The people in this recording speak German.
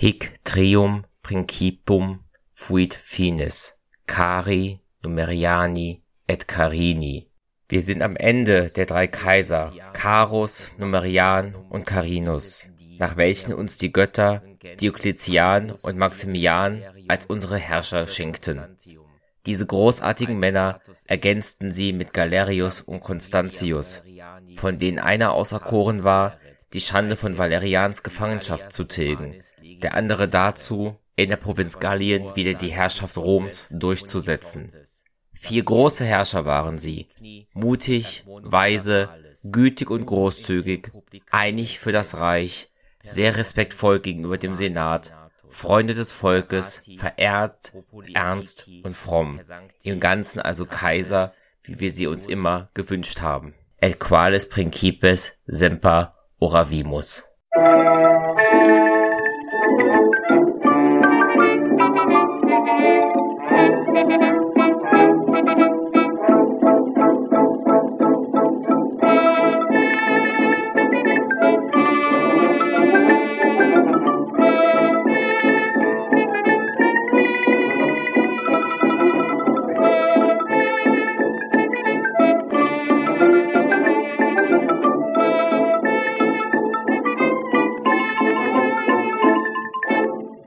hic trium principum fuit finis, cari numeriani et carini. Wir sind am Ende der drei Kaiser, Carus, Numerian und Carinus, nach welchen uns die Götter Diokletian und Maximian als unsere Herrscher schenkten. Diese großartigen Männer ergänzten sie mit Galerius und Constantius, von denen einer auserkoren war, die Schande von Valerians Gefangenschaft zu tilgen, der andere dazu, in der Provinz Gallien wieder die Herrschaft Roms durchzusetzen. Vier große Herrscher waren sie, mutig, weise, gütig und großzügig, einig für das Reich, sehr respektvoll gegenüber dem Senat, Freunde des Volkes, verehrt, ernst und fromm, im Ganzen also Kaiser, wie wir sie uns immer gewünscht haben. Et quales principes semper oravimus.